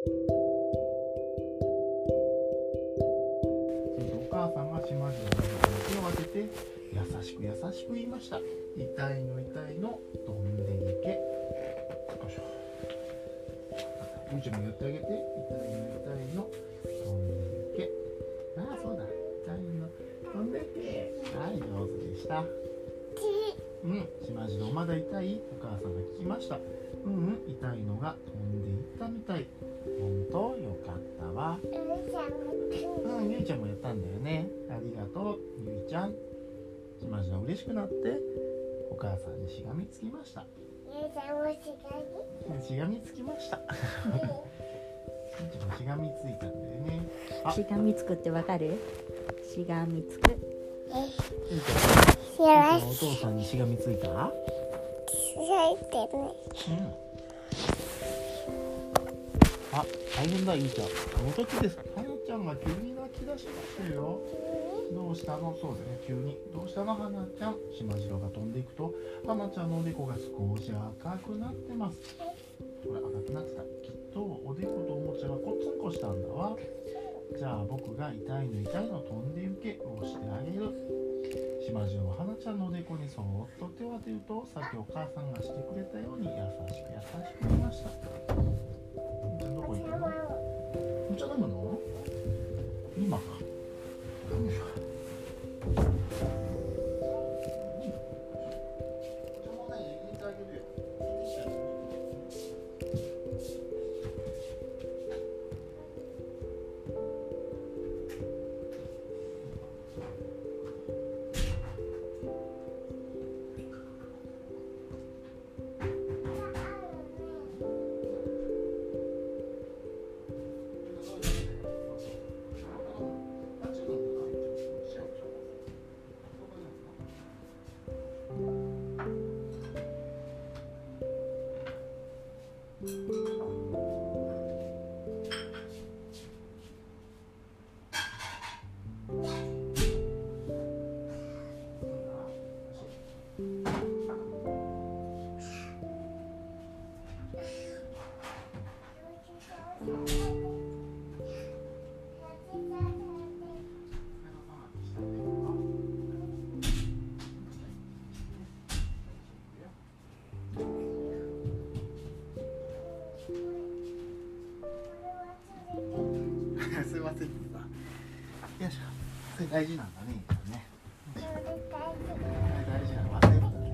そしてお母さんが島々の手を当てて優しく優しく言いました。痛いの痛いの飛んでいけ。よいしょ。ゆうちゃんもやってあげて。痛いの痛いの飛んでいけ。ああそうだ。痛いの飛んでいけ。はい上手でした。うん。島次郎まだ痛い？お母さんが聞きました。うんうん。痛いのが飛んでいったみたい。うんゆいちゃんもやったんだよね。ありがとうゆいちゃん。島次郎嬉しくなってお母さんにしがみつきました。しがみ？つきました。ゆいちゃんもしがみついたんだよね。あ。しがみつくってわかる？しがみつく。ゆいちゃんゆいちゃんお父さんにしがみついた？うんあ、大変だ、ゆいちゃん。あの時です。はなちゃんが急に泣き出しましたよ。どうしたの？そうだね、急に。どうしたの、はなちゃん。しまじろうが飛んでいくと、はなちゃんのおでこが少し赤くなってます。ほら、赤くなってた。きっと、おでことおもちゃがこっつんこしたんだわ。じゃあ、僕が痛いの痛いの飛んで行けをしてあげる。しまじろははなちゃんのおでこにそーっと手を当てると、さっきお母さんがしてくれたように優しく優しく言いました。どこ行くの？お茶飲むの今かそれ大事なんだねね大事なの忘れ物だね。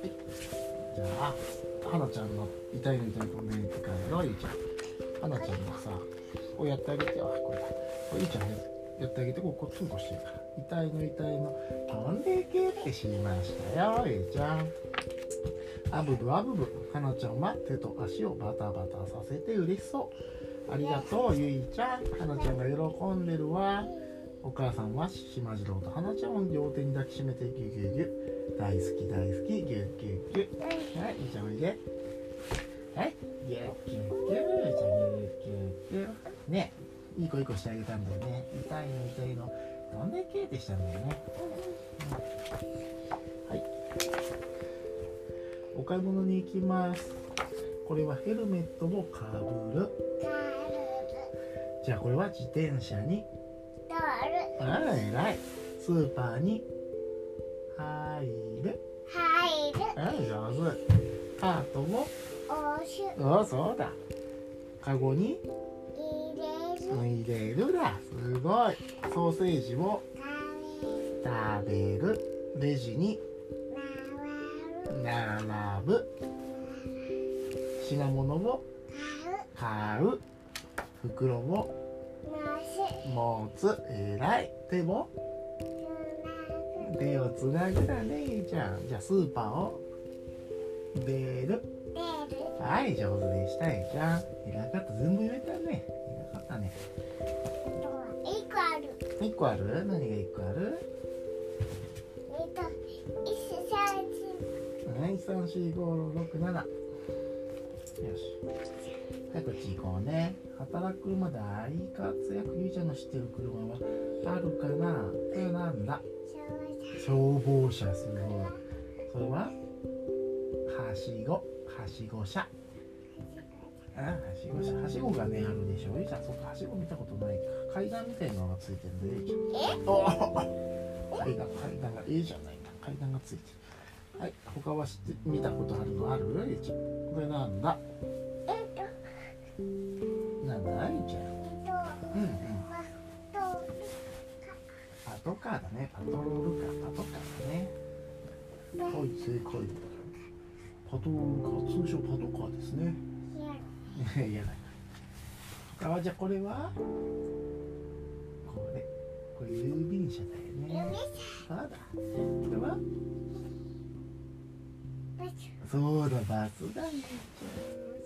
はい。じゃあ花ちゃんの痛いの痛いとねって帰ろうゆいちゃん花ちゃんのさこうやってあげてよこれだこれゆいちゃんややってあげてこうこっつんこしてるから痛いの痛いの飛んでいけってしましたよゆいちゃんあぶぶあぶぶ花ちゃんは手と足をバタバタさせて嬉しそうありがとうゆいちゃん。花ちゃんが喜んでるわ。お母さんはしまじろうと花ちゃんを両手に抱きしめてギュギュギュ。大好き大好きギュギュギュはいゆいちゃんおいで。はいギュギュギュゆいちゃんギュギュギュねいい子いい子してあげたんだよね。痛いの痛いの。どんだけってしたんだよね、うんはい。お買い物に行きます。これはヘルメットをかぶる。じゃあこれは自転車に。あら偉い。スーパーに入る。あ上手。カートをおそうだ。カゴに。入れる。だ。すごい。ソーセージを食べる。レジに。並ぶ。品物を買う袋を持つ。えらい。手も？手をつなぐだねゆいちゃん。じゃあスーパーを出る。はい上手でしたゆいちゃん。偉かった。全部言えたね。偉かったね。1個ある。何が1個ある？はい34567よしはいこっち行こうね働く車大活躍ゆいちゃんの知ってる車はあるかな？それなんだ。消防車すごいそれははしご。はしご車。あはしご車。はしごがねあるでしょ。ゆいちゃんそうかはしご見たことないか。階段みたいなのがついてるんでゆいちゃんお階段階段がいいじゃないか。階段がついてる。はい他は知って見たことあるのある？ゆいちゃん。これなんだ？トカーだね。パトロールカーパトカーだね。はい正解パトロールカー通称パトカーですね。いやだ他はじゃあこれは？これ。これ郵便車だよね。そうだ？これは？そうだバスだね。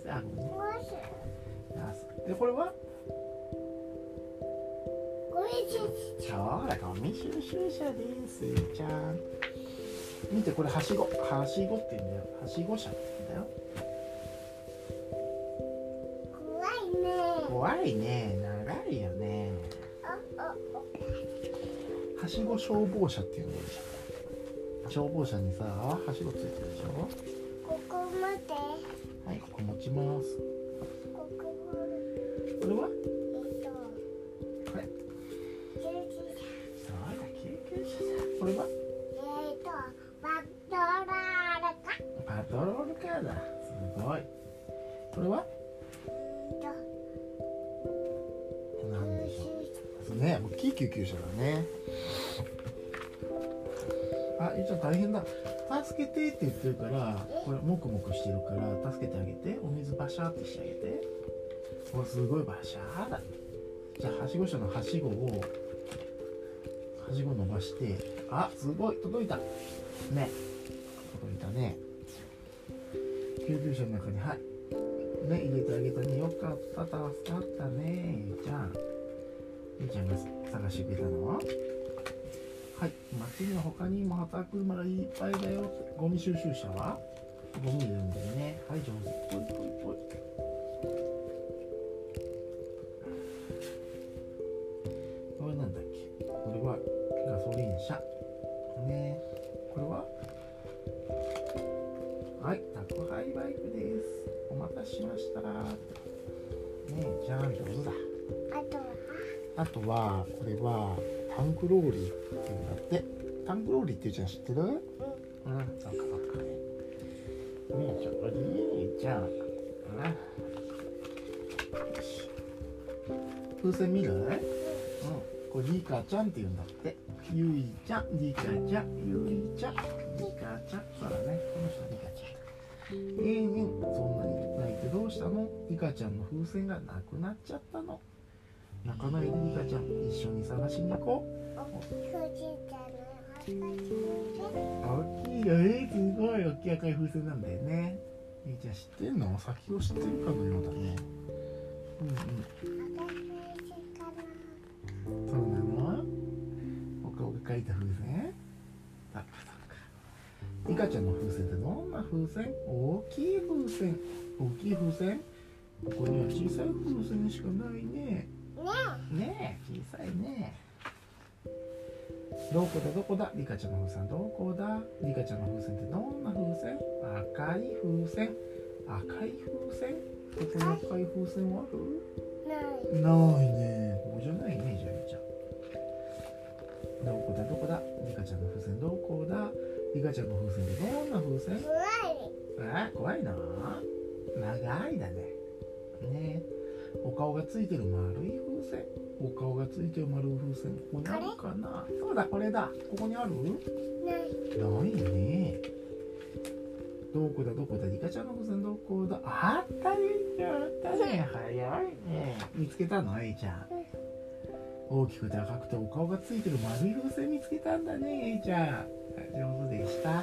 さあバス。でこれは？そうだゴミ収集車ですじゃん。見てこれはしご。はしごって言うんだよ。はしご車って言うんだよ。怖いね。長いよね。はしご消防車っていうんだよ。消防車にさはしごついてるでしょ？はいここ持ちます。これは？って言ってるからこれもくもくしてるから助けてあげてお水バシャーってしてあげて。おすごいバシャーだじゃあはしご車のはしごをはしご伸ばしてあすごい届いた。ね。届いたね。救急車の中にはい。ね入れてあげたね。よかった助かったね。ゆうちゃんゆうちゃんが探してくれたのは？はい。街の他にも働く車がいっぱいだよ。ゴミ収集車は？ゴミ入れるんだよね。はい上手。ぽいぽいぽいこれなんだっけ？これはガソリン車。ね。これは？はい宅配バイクです。お待たせしました。ねえじゃん上手だ。あとはこれはタンクローリーっていうんだってタンクローリーっていうじゃん知ってる？うんそうか。そうかねえ上手ねえじゃんうん。風船見る？うん。これリカちゃんって言うんだって。ゆいちゃんリカちゃん。ゆいちゃんリカちゃん。そうだね。この人リカちゃん。ええねそんなに泣いてどうしたの？リカちゃんの風船がなくなっちゃったの。泣かないでリカちゃん。一緒に探しに行こう。大きいよえー、すごい大きい赤い風船なんだよね。えー、じゃあ知ってんの？先を知ってるかのようだね。うんうん。そうなの？お顔が描いた風船。そっかそっか。リカちゃんの風船ってどんな風船？大きい風船。大きい風船？ここには小さい風船しかないねねえ。小さいね。どこだどこだ？リカちゃんの風船。どこだ？リカちゃんの風船ってどんな風船？赤い風船。赤い風船？ここに赤い風船はある？ない。ね。ここじゃないねじゃあみちゃん。どこだどこだ？リカちゃんの風船どこだ？リカちゃんの風船ってどんな風船？え？怖いな。長いだね。ねお顔がついてる丸い風船？お顔がついてる丸い風船？ここにあるかな？そうだこれだ。ここにある？ない。ね。どこだ？どこだ？リカちゃんの風船どこだ？あったねあったね。早いね。見つけたの？えいちゃん。大きくて赤くてお顔がついてる丸い風船見つけたんだねえいちゃん。上手でした？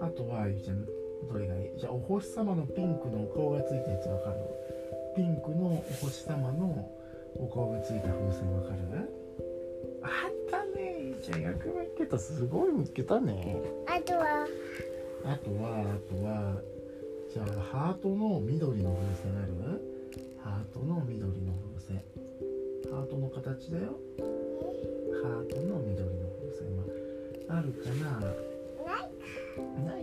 あとは？ゆいちゃんどれがいい？じゃあお星様のピンクのお顔がついたやつわかる？ピンクのお星様のお顔がついた風船わかる？あったねゆいちゃんよく見つけたすごい見つけたねあとは？あとはあとはじゃあハートの緑の風船ある？ハートの緑の風船。ハートの形だよ。ハートの緑の風船は。あるかな？ない。ない？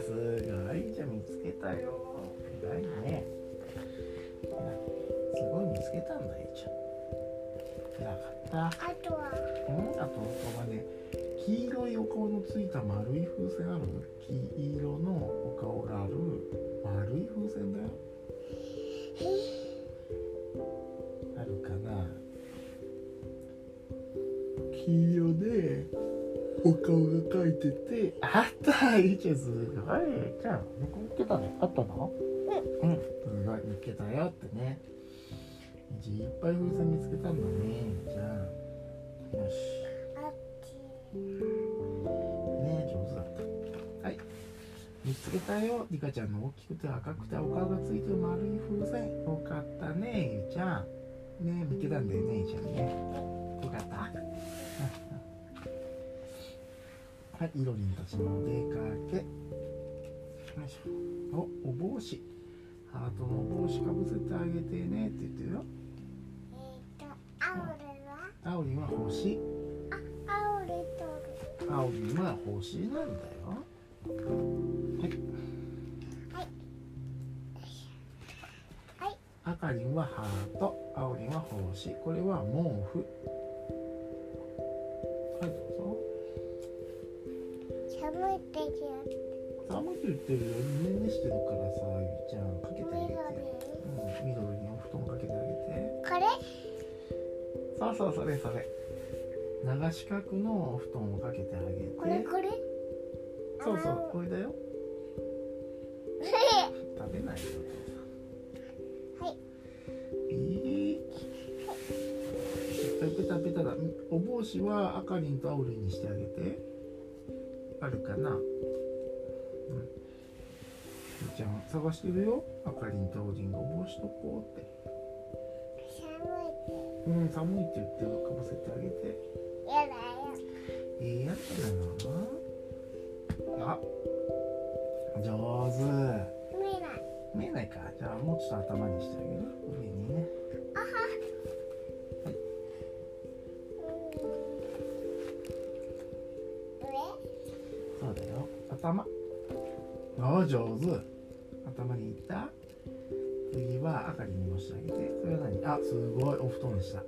すごい。じゃ見つけたよ。偉いねすごい見つけたんだいいちゃん偉かった。あとはうんあとここがね黄色いお顔のついた丸い風船ある黄色のお顔がある丸い風船だよ。お顔が描いててあった。いいじゃんすごい。じゃあ見つけたねあったの？うん。うん。すごい見つけたよってね。じいっぱい風船見つけたんだね。じゃあよし。ね上手だった。はい。見つけたよ。リカちゃんの大きくて赤くてお顔がついてる丸い風船。よかったねゆいちゃん。ね見つけたんだよねゆいちゃんね。よかったはいいろりんたちのお出かけ。よいしょ。おお帽子。ハートのお帽子かぶせてあげてね。って言ってるよ。えっとあおれは？あおりんは星。ああおれとる。あおりんは星なんだよ。はい。はい。あかりんはハート。あおりんは星。これは毛布寒いって言う寒いって言ってるよねんねしてるからさゆいちゃんかけてあげてうん緑にお布団かけてあげてこれそうそうそれそれ長四角のお布団をかけてあげてこれこれそうそうこれだよ食べないよはい。えー、いっぱいペタペタだお帽子はあかりんとあおりんにしてあげてるかな。うん。ちゃん探してるよ。あかりんとあおりんがお帽子どこって。寒いって。うん寒いって言ってるかぶせてあげて。やだよえー、やつだな。あ上手。見ない。見えないか。じゃあもうちょっと頭にしてあげる。上にね頭。あ上手。頭にいった。次はあかりにもしてあげて。それは何？あすごい。お布団でした。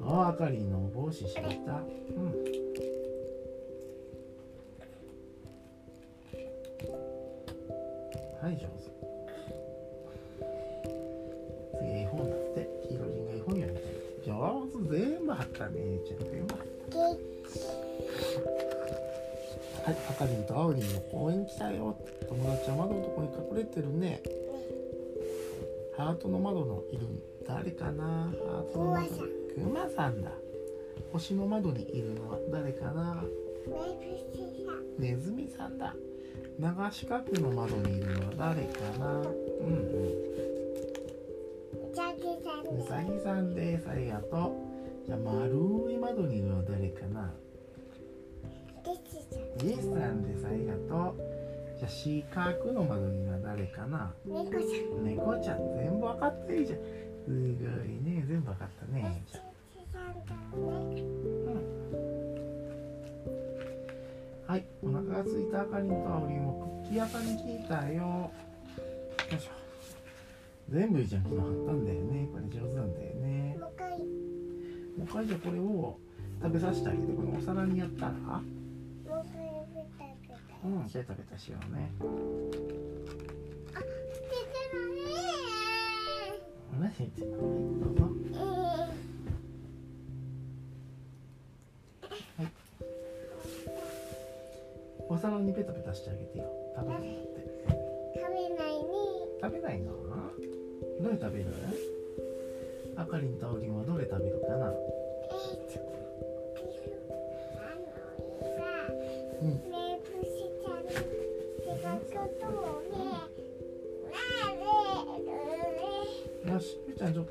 ああかりのお帽子してきた。うんの公園来たよ。友達は窓のとこに隠れてるね。ハートの窓のいる誰かな？ハートの窓。くまさんだ。星の窓にいるのは誰かな？ネズミさんだ。長四角の窓にいるのは誰かな？うんうん。うさぎさんです。ありがとう。じゃあ丸い窓にいるのは誰かな？イエスさんです。ありがとう。じゃあ四角の窓には誰かな？猫ちゃん猫ちゃん全部わかっていいじゃん。すごいね。全部わかったね。じゃあはい。お腹が空いたあかりんとあおりんもクッキー屋さんに聞いたよ。よいしょ。全部いいじゃん昨日貼ったんだよね。これ上手なんだよね。もう一回じゃあこれを食べさせてあげてこのお皿にやったら？もうん。ベタベタしようね。あ出てない？何言ってんのはい。どうぞお皿にペタペタしてあげてよ。食べるのって。食べないに食べないの？どれ食べる？あかりんとあおりんはどれ食べるかな？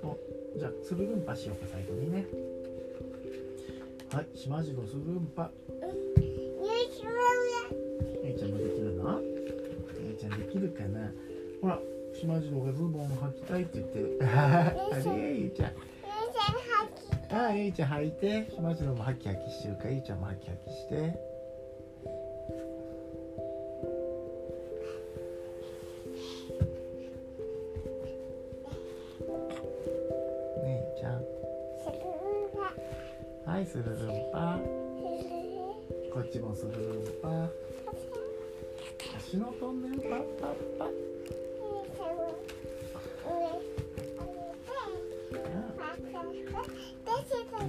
と。じゃあつるるんぱしようか最後にね。はいしまじろするんぱ。よしもゆいちゃんもできるの？ゆいちゃんできるかな？ほらしまじろがズボンを履きたいって言ってる。あれゆいちゃん。ああゆいちゃん履いて。しまじろもハキハキしてるからゆいちゃんもハキハキしてはいスルルンパこっちもスルルンパ足のトンネルパッパッパ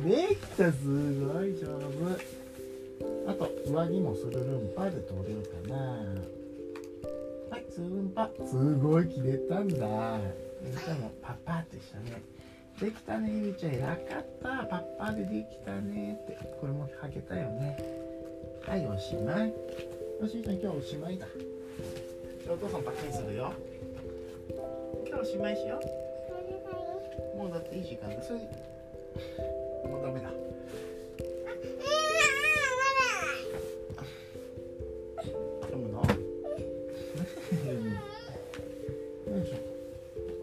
できたすごい上手あと上着もスルルンパで取れるかなはいスルンパすごい切れたんだゆうちゃんもパッパってしたねできたねゆうちゃん偉かったパッパでできたねって。これもはけたよね。はいおしまい。よしゆうちゃん今日おしまいだ。じゃあお父さんパッチンするよ。今日おしまいしよう。もうだっていい時間だ。それもうダメだ。読むの？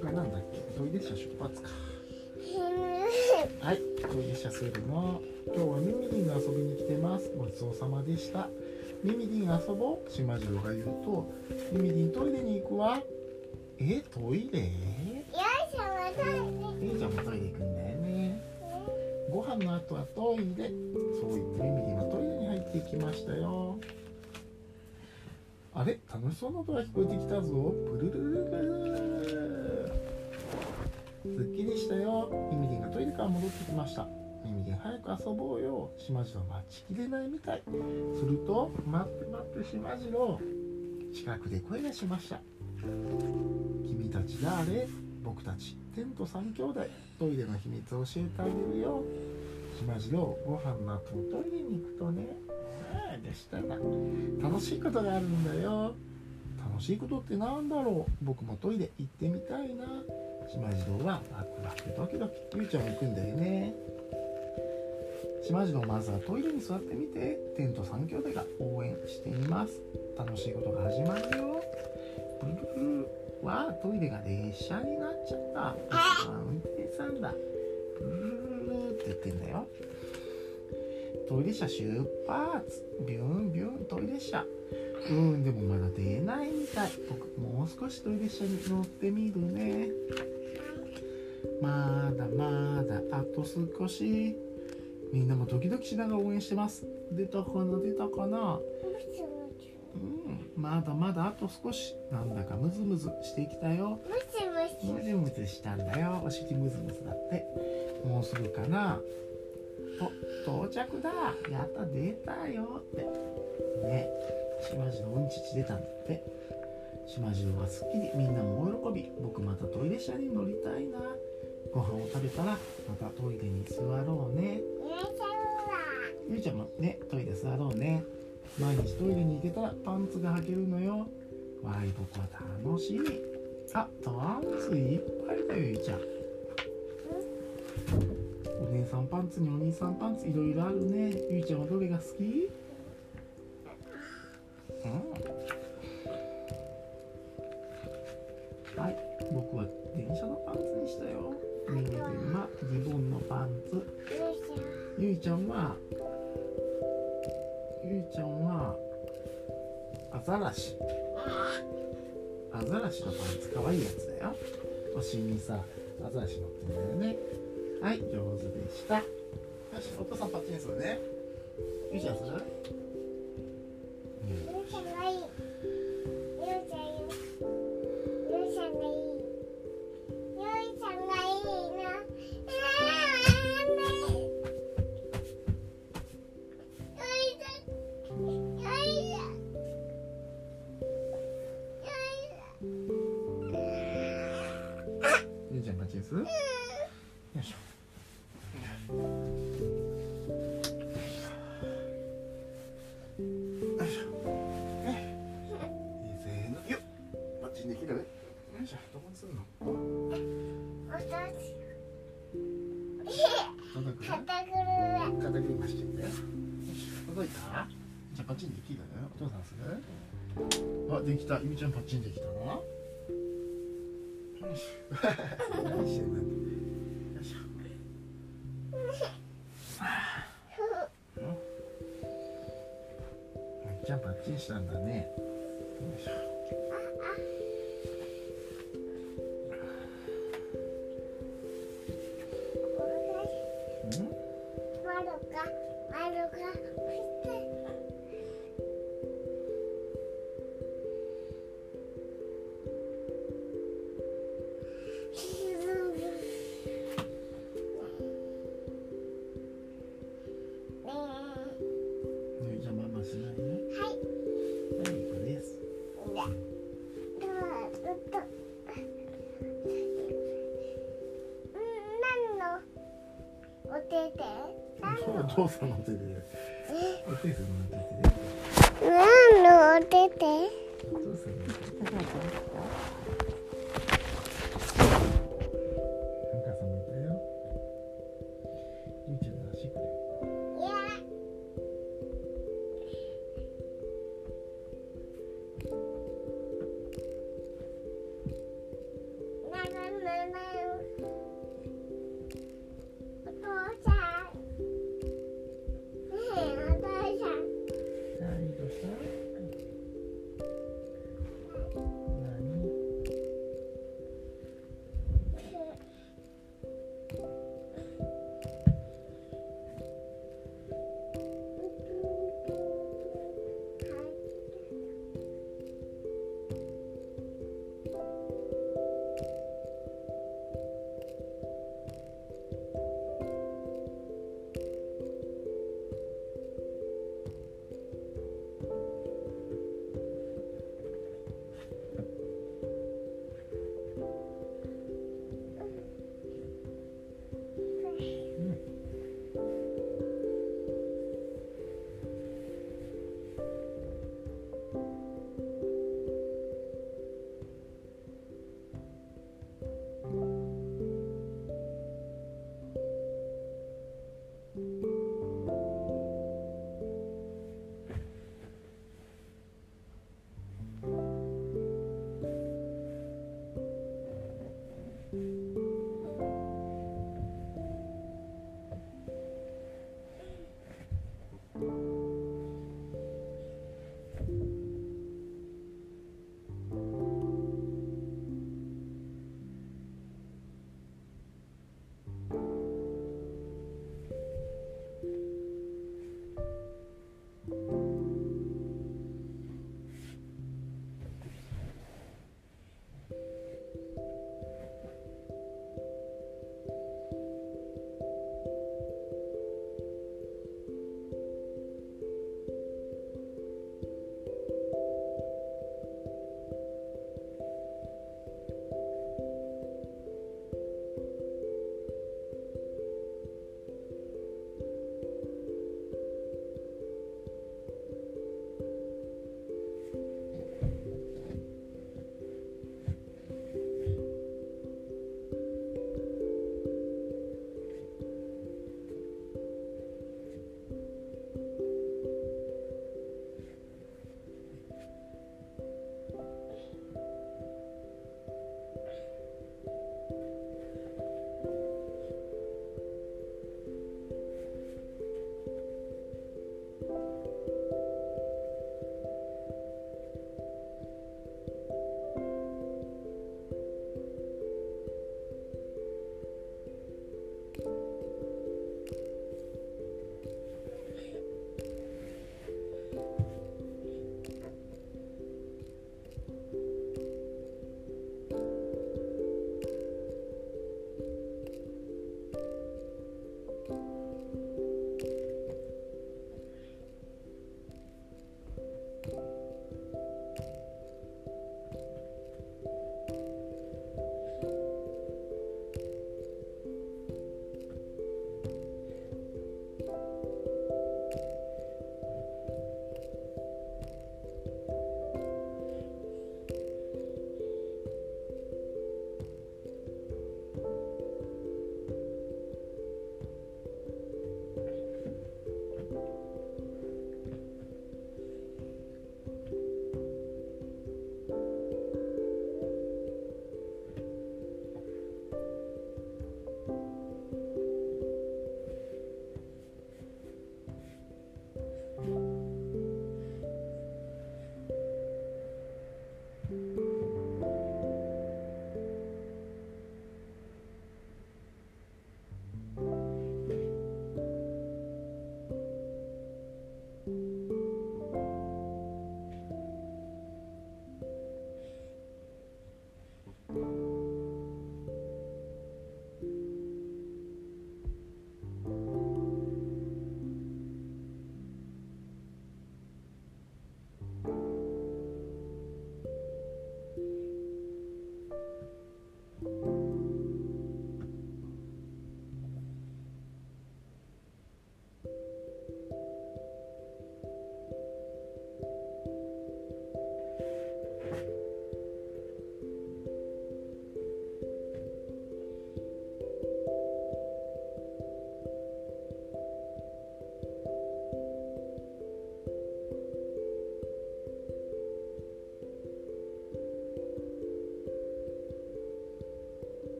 これなんだっけ？トイレ車出発かはいトイレ車するの今日はミミリンが遊びに来てます。ごちそうさまでした。ミミリン遊ぼう。島次郎が言うとミミリントイレに行くわ。えトイレ？えいちゃんもトイレ行くんだよね。ご飯の後はトイレ。そう言ってミミリンはトイレに入っていきましたよ。あれ？楽しそうな音が聞こえてきたぞ。プルルルルルすっきりしたよ。ミミリンがトイレから戻ってきました。ミミリン早く遊ぼうよ。島次郎待ちきれないみたい。すると待って待って島次郎近くで声がしました。君たち誰？僕たちテント三兄弟。トイレの秘密を教えてあげるよ。島次郎ご飯の後トイレに行くとね。ああでしたら楽しいことがあるんだよ。楽しいことってなんだろう？僕もトイレ行ってみたいな。島次郎はワクワクドキドキゆうちゃんも行くんだよね。島次郎まずはトイレに座ってみてテント三兄弟が応援しています。楽しいことが始まるよ。ブルルルわあトイレが列車になっちゃった。あ運転手さんだ。ブルルルルって言ってんだよ。トイレ車出発。ビュンビュントイレ車。うんでもまだ出ないみたい。僕もう少しトイレ車に乗ってみるね。まだまだあと少し。みんなもドキドキしながら応援してます。出たかな？出たかな？うん。まだまだあと少し。なんだかムズムズしてきたよ。ムズムズしたんだよ。お尻ムズムズだって。もうすぐかな？と到着だ。やった出たよって。ね。島次郎うんちち出たんだって。島次郎はすっきり。みんなも大喜び。僕またトイレ車に乗りたいな。ご飯を食べたらまたトイレに座ろうね。ゆうちゃんもねトイレ座ろうね。毎日トイレに行けたらパンツが履けるのよ。わい僕は楽しみあパンツいっぱいだよゆいちゃん。お姉さんパンツにお兄さんパンツいろいろあるね。ゆいちゃんはどれが好き？うんはい。僕は電車のパンツにしたよ。ミミリンはズボンのパンツ。ゆいちゃんはゆいちゃんはアザラシアザラシのパンツかわいいやつだよ。お尻にさアザラシ乗ってんだよね。はい上手でした。よしお父さんパッチンするね。ゆいちゃんする？きるよお父さん？するあできたゆみちゃんパッチンできたな何してんだよいしょゆみちゃんパッチンしたんだねよいしょうんが。丸がし父さんの手でお父さんの？手で何のお手でお父さんの手で